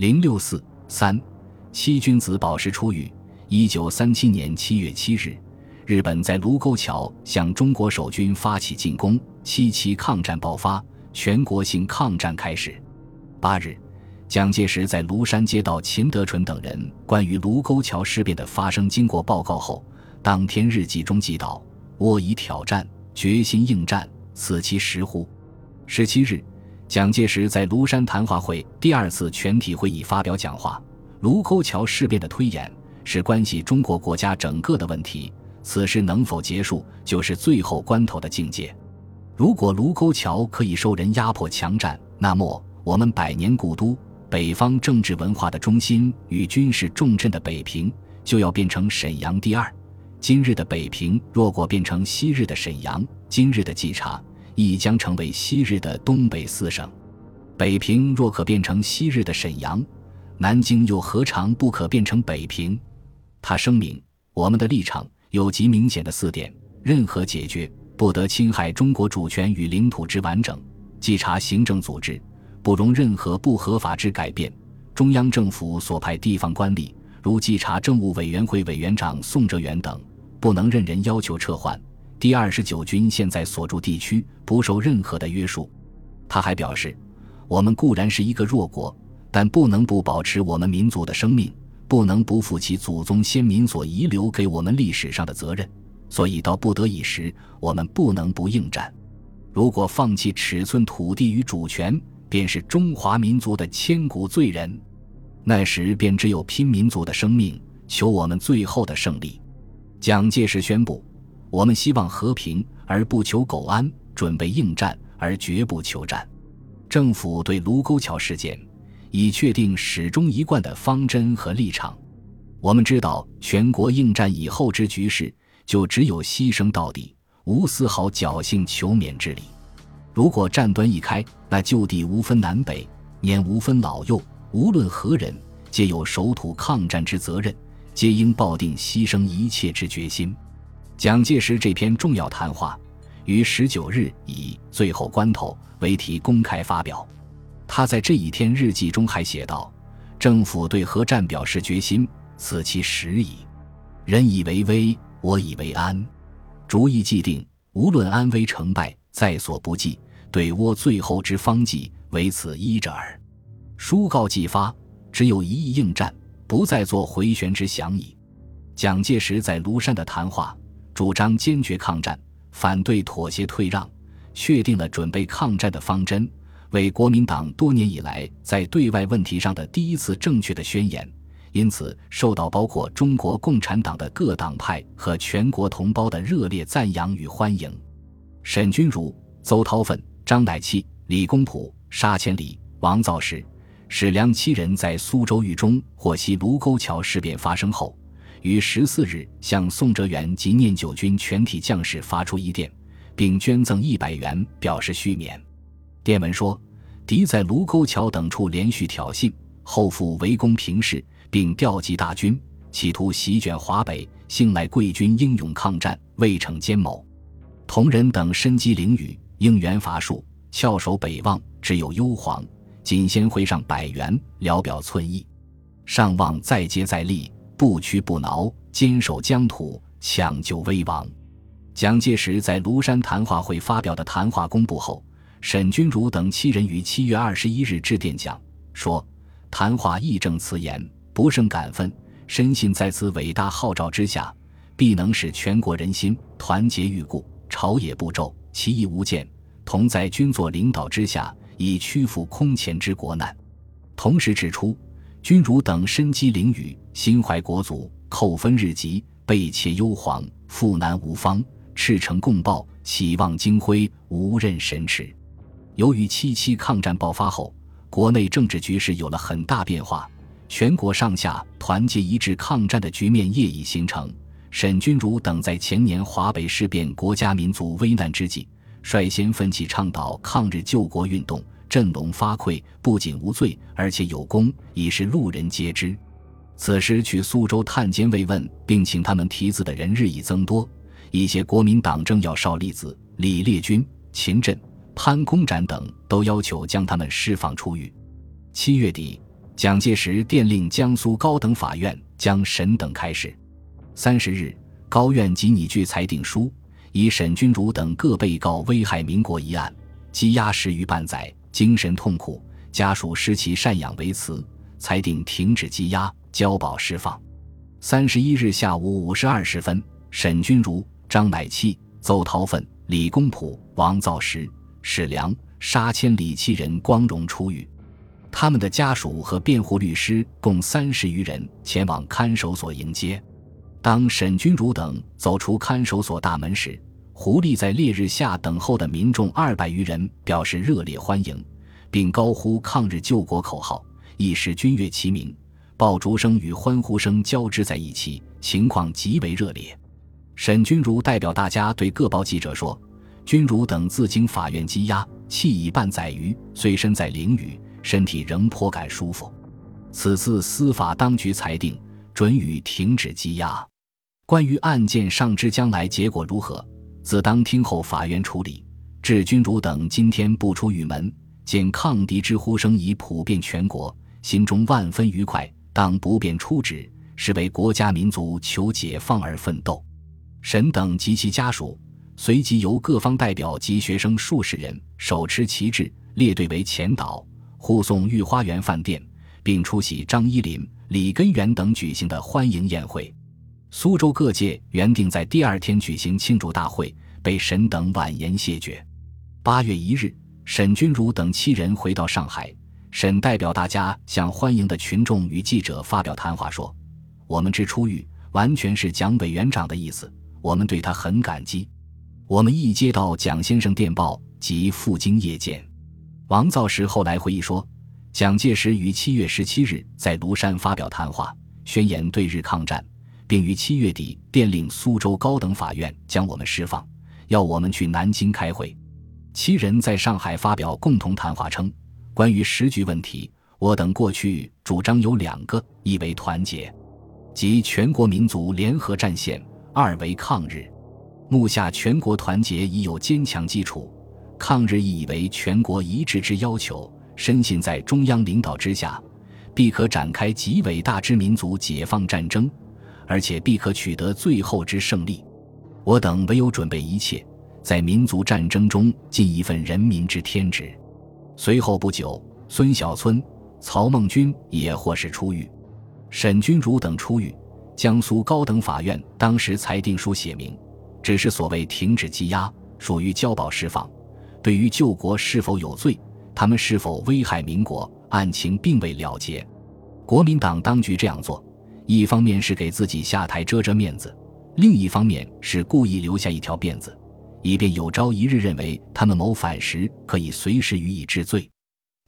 零六四三七君子宝石出狱。一九三七年七月七日，日本在卢沟桥向中国守军发起进攻，七七抗战爆发，全国性抗战开始。八日，蒋介石在庐山接到秦德纯等人关于卢沟桥事变的发生经过报告后，当天日记中记道：“我以挑战，决心应战，此其实乎？”十七日。蒋介石在庐山谈话会第二次全体会议发表讲话。卢沟桥事变的推演是关系中国国家整个的问题，此事能否结束，就是最后关头的境界。如果卢沟桥可以受人压迫强占，那么我们百年古都、北方政治文化的中心与军事重镇的北平，就要变成沈阳第二。今日的北平，若果变成昔日的沈阳，今日的冀察。亦将成为昔日的东北四省，北平若可变成昔日的沈阳，南京又何尝不可变成北平？他声明：我们的立场有极明显的四点：任何解决不得侵害中国主权与领土之完整；稽查行政组织不容任何不合法之改变；中央政府所派地方官吏，如稽查政务委员会委员长宋哲元等，不能任人要求撤换。第二十九军现在所驻地区不受任何的约束。他还表示，我们固然是一个弱国，但不能不保持我们民族的生命，不能不负起祖宗先民所遗留给我们历史上的责任。所以到不得已时，我们不能不应战。如果放弃尺寸土地与主权，便是中华民族的千古罪人。那时便只有拼民族的生命，求我们最后的胜利。蒋介石宣布。我们希望和平而不求苟安，准备应战而绝不求战。政府对卢沟桥事件已确定始终一贯的方针和立场。我们知道，全国应战以后之局势，就只有牺牲到底，无丝毫侥幸求免之理。如果战端一开，那就地无分南北，年无分老幼，无论何人，皆有守土抗战之责任，皆应抱定牺牲一切之决心。蒋介石这篇重要谈话于十九日以“最后关头”为题公开发表。他在这一天日记中还写道：“政府对核战表示决心，此其时矣。人以为危，我以为安。主意既定，无论安危成败，在所不计。对倭最后之方计，唯此一者耳。书告既发，只有一意应战，不再做回旋之想矣。”蒋介石在庐山的谈话。主张坚决抗战，反对妥协退让，确定了准备抗战的方针，为国民党多年以来在对外问题上的第一次正确的宣言，因此受到包括中国共产党的各党派和全国同胞的热烈赞扬与欢迎。沈钧儒、邹韬奋、张乃器、李公朴、沙千里、王造时、史良七人在苏州狱中获悉卢沟桥事变发生后。于十四日向宋哲元及念九军全体将士发出一电，并捐赠一百元表示续免。电文说：“敌在卢沟桥等处连续挑衅，后复围攻平氏，并调集大军，企图席卷华北。幸来贵军英勇抗战，未逞奸谋。同仁等身机凌羽，应援乏术，翘首北望，只有幽篁。仅先挥上百元，聊表寸意。上望再接再厉。”不屈不挠，坚守疆土，抢救危亡。蒋介石在庐山谈话会发表的谈话公布后，沈钧儒等七人于七月二十一日致电讲说：“谈话义正辞严，不胜感愤，深信在此伟大号召之下，必能使全国人心团结玉固，朝野不骤其义无间，同在军座领导之下，以屈服空前之国难。”同时指出。君如等身机凌羽，心怀国族，扣分日急，被窃幽篁，复难无方，赤诚共报，期望金辉，无任神驰。由于七七抗战爆发后，国内政治局势有了很大变化，全国上下团结一致抗战的局面业已形成。沈君儒等在前年华北事变国家民族危难之际，率先奋起倡导抗日救国运动。振聋发聩，不仅无罪，而且有功，已是路人皆知。此时去苏州探监慰问，并请他们题字的人日益增多。一些国民党政要邵立子李烈钧、秦震、潘公展等都要求将他们释放出狱。七月底，蒋介石电令江苏高等法院将审等开始。三十日，高院即拟具裁定书，以沈君儒等各被告危害民国一案，羁押十余半载，精神痛苦，家属失其赡养为辞，裁定停止羁押，交保释放。三十一日下午五时二十分，沈君儒、张乃器、邹韬奋、李公朴、王造时、史良、沙千里七人光荣出狱。他们的家属和辩护律师共三十余人前往看守所迎接。当沈君如等走出看守所大门时，狐狸在烈日下等候的民众二百余人表示热烈欢迎，并高呼“抗日救国”口号，一时军乐齐鸣，爆竹声与欢呼声交织在一起，情况极为热烈。沈君儒代表大家对各报记者说：“君儒等自经法院羁押，气已半载余，虽身在囹圄，身体仍颇感舒服。此次司法当局裁定，准予停止羁押。”关于案件上知将来结果如何，自当听候法院处理。志君儒等今天不出狱门，见抗敌之呼声已普遍全国，心中万分愉快，当不便出旨，是为国家民族求解放而奋斗。沈等及其家属随即由各方代表及学生数十人手持旗帜列队为前导，护送御花园饭店，并出席张一林、李根源等举行的欢迎宴会。苏州各界原定在第二天举行庆祝大会，被沈等婉言谢绝。八月一日，沈钧儒等七人回到上海，沈代表大家向欢迎的群众与记者发表谈话说：“我们之出狱，完全是蒋委员长的意思，我们对他很感激。我们一接到蒋先生电报，即赴京谒见。”王造时后来回忆说：“蒋介石于七月十七日在庐山发表谈话，宣言对日抗战。”并于七月底电令苏州高等法院将我们释放，要我们去南京开会。七人在上海发表共同谈话称，关于时局问题，我等过去主张有两个：一为团结，即全国民族联合战线；二为抗日。目下全国团结已有坚强基础，抗日亦为全国一致之要求。深信在中央领导之下，必可展开极伟大之民族解放战争。而且必可取得最后之胜利，我等唯有准备一切，在民族战争中尽一份人民之天职。随后不久，孙小村、曹孟军也或是出狱，沈君儒等出狱。江苏高等法院当时裁定书写明，只是所谓停止羁押，属于交保释放。对于救国是否有罪，他们是否危害民国，案情并未了结。国民党当局这样做。一方面是给自己下台遮遮面子，另一方面是故意留下一条辫子，以便有朝一日认为他们谋反时可以随时予以治罪。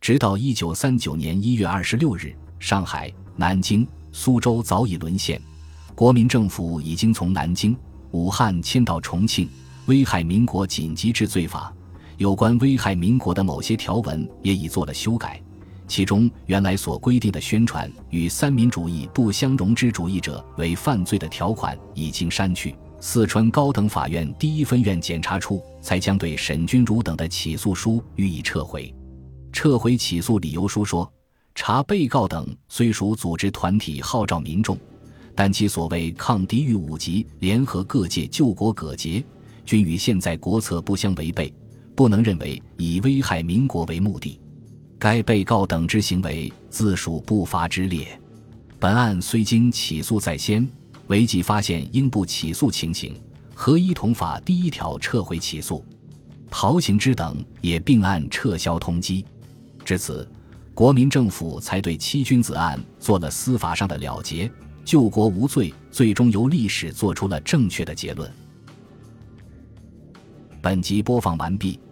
直到一九三九年一月二十六日，上海、南京、苏州早已沦陷，国民政府已经从南京、武汉迁到重庆。危害民国紧急治罪法有关危害民国的某些条文也已做了修改。其中原来所规定的宣传与三民主义不相容之主义者为犯罪的条款已经删去。四川高等法院第一分院检察处才将对沈君儒等的起诉书予以撤回。撤回起诉理由书说，查被告等虽属组织团体号召民众，但其所谓抗敌御五级联合各界救国葛节，均与现在国策不相违背，不能认为以危害民国为目的。该被告等之行为自属不法之列，本案虽经起诉在先，违纪发现应不起诉情形，合一同法第一条撤回起诉。陶行知等也并案撤销通缉。至此，国民政府才对七君子案做了司法上的了结，救国无罪，最终由历史做出了正确的结论。本集播放完毕。